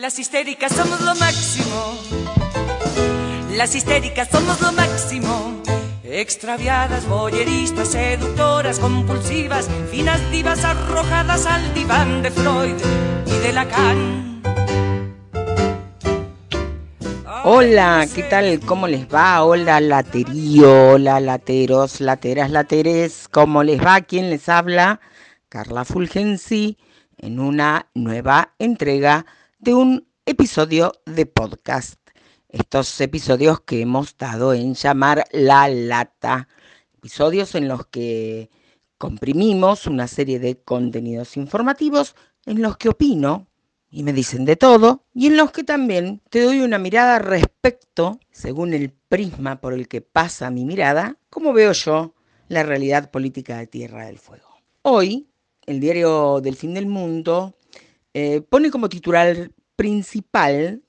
Las histéricas somos lo máximo. Las histéricas somos lo máximo. Extraviadas, boyeristas, seductoras, compulsivas, finas divas arrojadas al diván de Freud y de Lacan. Hola, ¿qué tal? ¿Cómo les va? Hola, laterío, hola, lateros, lateras, lateres. ¿Cómo les va? ¿Quién les habla? Carla Fulgensi en una nueva entrega de un episodio de podcast. Estos episodios que hemos dado en llamar La Lata. Episodios en los que comprimimos una serie de contenidos informativos en los que opino y me dicen de todo y en los que también te doy una mirada respecto, según el prisma por el que pasa mi mirada, cómo veo yo la realidad política de Tierra del Fuego. Hoy, el diario del fin del mundo eh, pone como titular principal,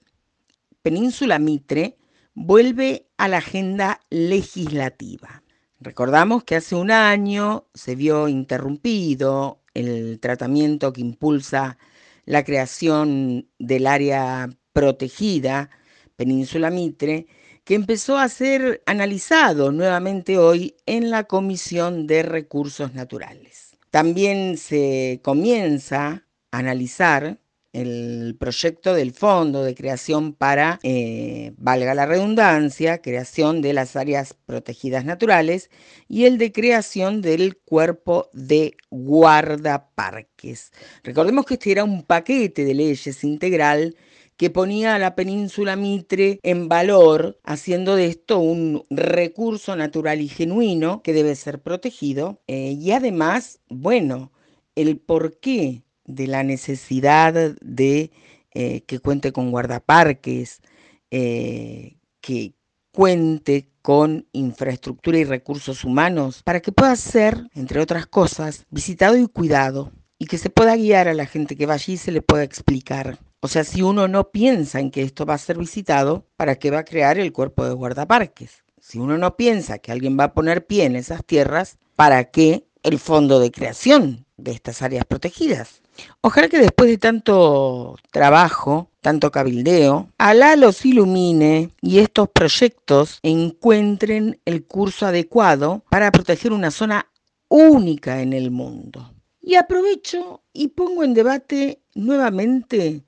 Península Mitre vuelve a la agenda legislativa. Recordamos que hace un año se vio interrumpido el tratamiento que impulsa la creación del área protegida, Península Mitre, que empezó a ser analizado nuevamente hoy en la Comisión de Recursos Naturales. También se comienza analizar el proyecto del fondo de creación para, eh, valga la redundancia, creación de las áreas protegidas naturales y el de creación del cuerpo de guardaparques. Recordemos que este era un paquete de leyes integral que ponía a la península Mitre en valor, haciendo de esto un recurso natural y genuino que debe ser protegido. Eh, y además, bueno, el por qué de la necesidad de eh, que cuente con guardaparques, eh, que cuente con infraestructura y recursos humanos para que pueda ser, entre otras cosas, visitado y cuidado y que se pueda guiar a la gente que va allí y se le pueda explicar. O sea, si uno no piensa en que esto va a ser visitado, ¿para qué va a crear el cuerpo de guardaparques? Si uno no piensa que alguien va a poner pie en esas tierras, ¿para qué el fondo de creación de estas áreas protegidas? Ojalá que después de tanto trabajo, tanto cabildeo, Alá los ilumine y estos proyectos encuentren el curso adecuado para proteger una zona única en el mundo. Y aprovecho y pongo en debate nuevamente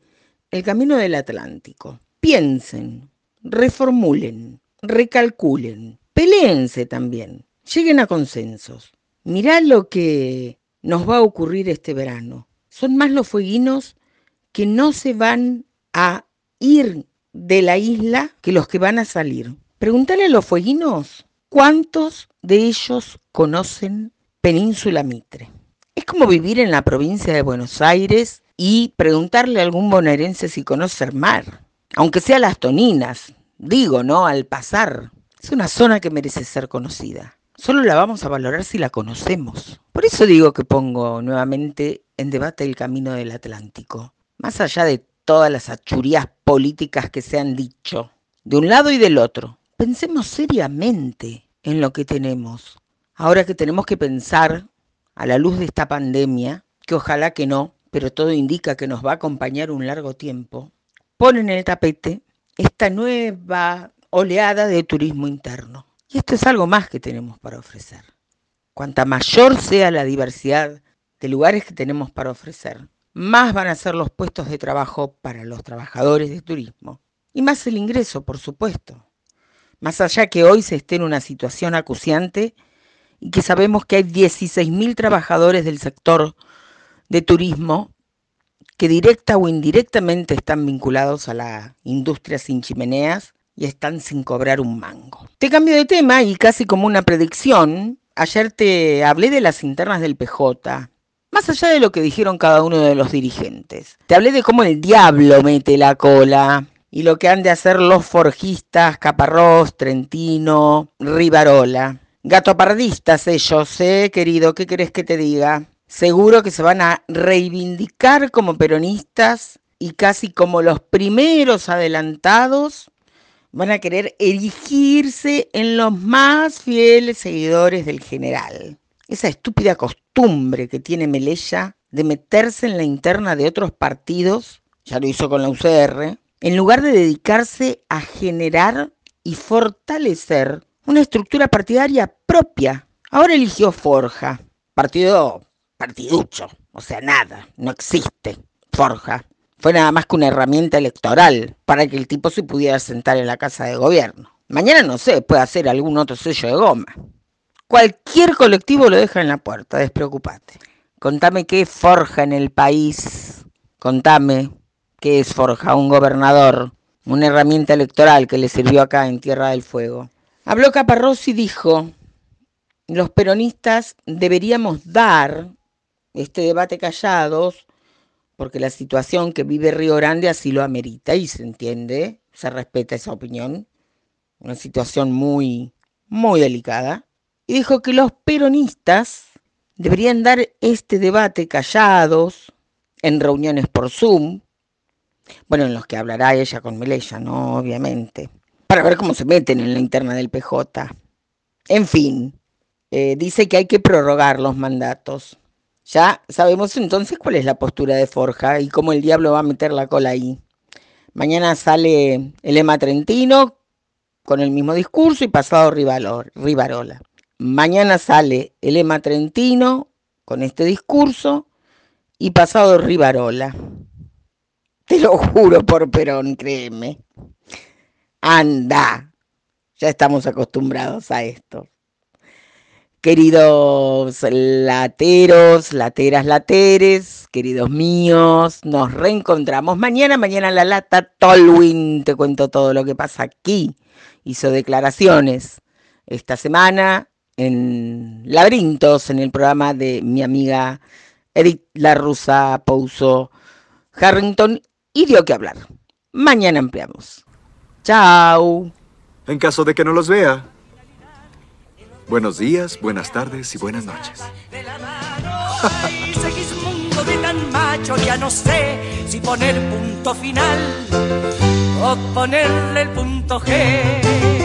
el camino del Atlántico. Piensen, reformulen, recalculen, peleense también, lleguen a consensos. Mirá lo que nos va a ocurrir este verano son más los fueguinos que no se van a ir de la isla que los que van a salir. Pregúntale a los fueguinos cuántos de ellos conocen Península Mitre. Es como vivir en la provincia de Buenos Aires y preguntarle a algún bonaerense si conoce el mar, aunque sea las toninas, digo, ¿no? Al pasar. Es una zona que merece ser conocida. Solo la vamos a valorar si la conocemos. Por eso digo que pongo nuevamente en debate el camino del Atlántico, más allá de todas las achurías políticas que se han dicho, de un lado y del otro. Pensemos seriamente en lo que tenemos. Ahora que tenemos que pensar, a la luz de esta pandemia, que ojalá que no, pero todo indica que nos va a acompañar un largo tiempo, ponen en el tapete esta nueva oleada de turismo interno. Y esto es algo más que tenemos para ofrecer. Cuanta mayor sea la diversidad de lugares que tenemos para ofrecer, más van a ser los puestos de trabajo para los trabajadores de turismo y más el ingreso, por supuesto. Más allá que hoy se esté en una situación acuciante y que sabemos que hay 16.000 trabajadores del sector de turismo que directa o indirectamente están vinculados a la industria sin chimeneas y están sin cobrar un mango. Te cambio de tema y casi como una predicción, ayer te hablé de las internas del PJ más allá de lo que dijeron cada uno de los dirigentes. Te hablé de cómo el diablo mete la cola y lo que han de hacer los forjistas Caparrós, Trentino, Rivarola. Gatopardistas ellos, ¿eh, querido? ¿Qué querés que te diga? Seguro que se van a reivindicar como peronistas y casi como los primeros adelantados van a querer erigirse en los más fieles seguidores del general esa estúpida costumbre que tiene Melella de meterse en la interna de otros partidos ya lo hizo con la UCR, en lugar de dedicarse a generar y fortalecer una estructura partidaria propia. Ahora eligió Forja, partido partiducho, o sea, nada, no existe Forja. Fue nada más que una herramienta electoral para que el tipo se pudiera sentar en la casa de gobierno. Mañana no sé, puede hacer algún otro sello de goma. Cualquier colectivo lo deja en la puerta, despreocupate. Contame qué forja en el país. Contame qué es forja un gobernador, una herramienta electoral que le sirvió acá en Tierra del Fuego. Habló Caparrós y dijo, los peronistas deberíamos dar este debate callados porque la situación que vive Río Grande así lo amerita y se entiende, se respeta esa opinión, una situación muy, muy delicada y dijo que los peronistas deberían dar este debate callados, en reuniones por Zoom, bueno, en los que hablará ella con Melella, ¿no? Obviamente, para ver cómo se meten en la interna del PJ. En fin, eh, dice que hay que prorrogar los mandatos. Ya sabemos entonces cuál es la postura de Forja y cómo el diablo va a meter la cola ahí. Mañana sale el Ema Trentino con el mismo discurso y pasado Rivarola. Mañana sale el Ema Trentino con este discurso y pasado Rivarola. Te lo juro por Perón, créeme. Anda, ya estamos acostumbrados a esto. Queridos lateros, lateras, lateres, queridos míos, nos reencontramos mañana, mañana la lata Tolwin, te cuento todo lo que pasa aquí. Hizo declaraciones esta semana en Laberintos, en el programa de mi amiga Edith La Rusa Pouso Harrington, y dio que hablar. Mañana ampliamos. Chao. En caso de que no los vea. Buenos días, buenas tardes y buenas noches. de tan macho, ya no sé si poner punto final o ponerle el punto G.